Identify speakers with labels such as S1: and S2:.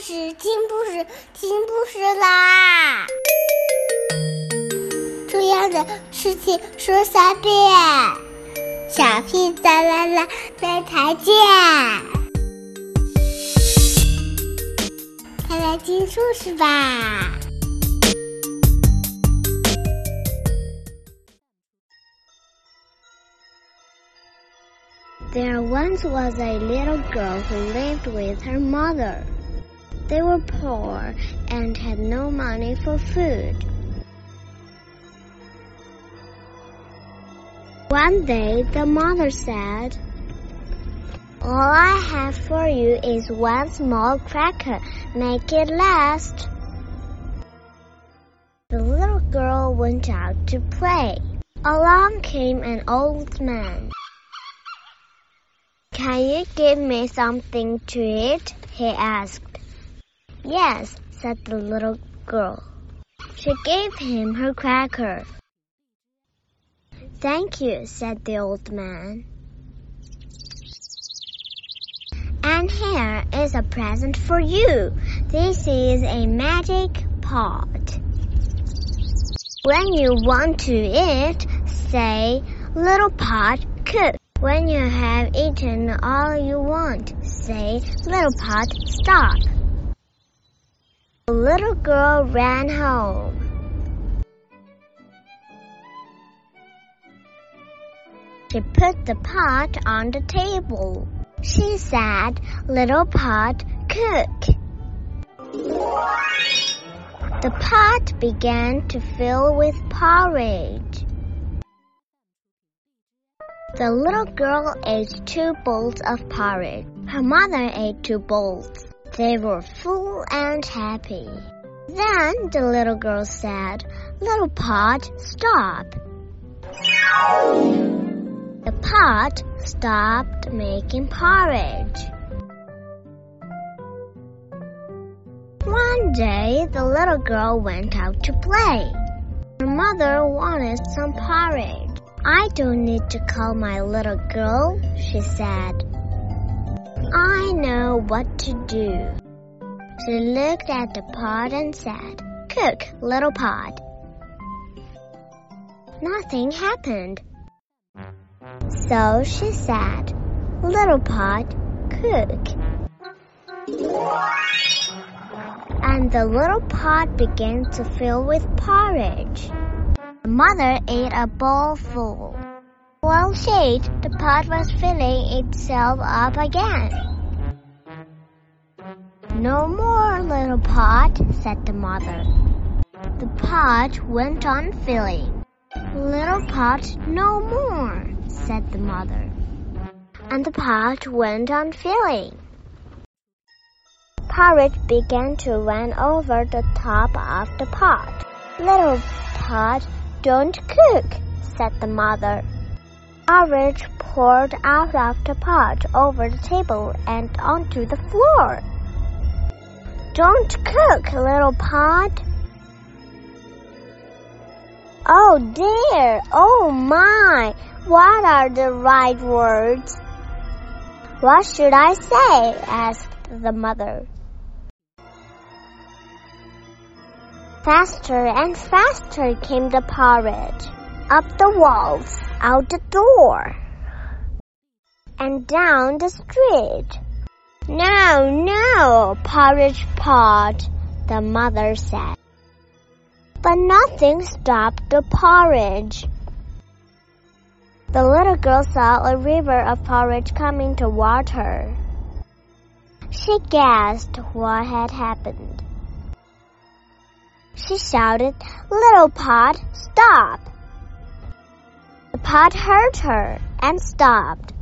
S1: 事，听故事，听故事啦！重要的事情说三遍，小屁哒啦啦，明天见！快来听故事吧。There once was a little girl who lived with her mother. They were poor and had no money for food. One day the mother said, All I have for you is one small cracker. Make it last. The little girl went out to play. Along came an old man. Can you give me something to eat? he asked. Yes, said the little girl. She gave him her cracker. Thank you, said the old man. And here is a present for you. This is a magic pot. When you want to eat, say, little pot, cook. When you have eaten all you want, say, little pot, stop. The little girl ran home. She put the pot on the table. She said, Little pot, cook. The pot began to fill with porridge. The little girl ate two bowls of porridge. Her mother ate two bowls. They were full and happy. Then the little girl said, Little pot, stop. The pot stopped making porridge. One day, the little girl went out to play. Her mother wanted some porridge. I don't need to call my little girl, she said. I know what to do. She looked at the pot and said, Cook, little pot. Nothing happened. So she said, Little pot, cook. And the little pot began to fill with porridge. The mother ate a bowl full. While she ate, the pot was filling itself up again. No more, little pot, said the mother. The pot went on filling. Little pot, no more, said the mother. And the pot went on filling. Porridge began to run over the top of the pot. Little pot, don't cook, said the mother. Porridge poured out of the pot over the table and onto the floor. Don't cook, little pot. Oh dear, oh my, what are the right words? What should I say? asked the mother. Faster and faster came the porridge, up the walls, out the door, and down the street. No, no, porridge pot, the mother said. But nothing stopped the porridge. The little girl saw a river of porridge coming toward her. She guessed what had happened. She shouted, Little pot, stop! Pot heard her and stopped.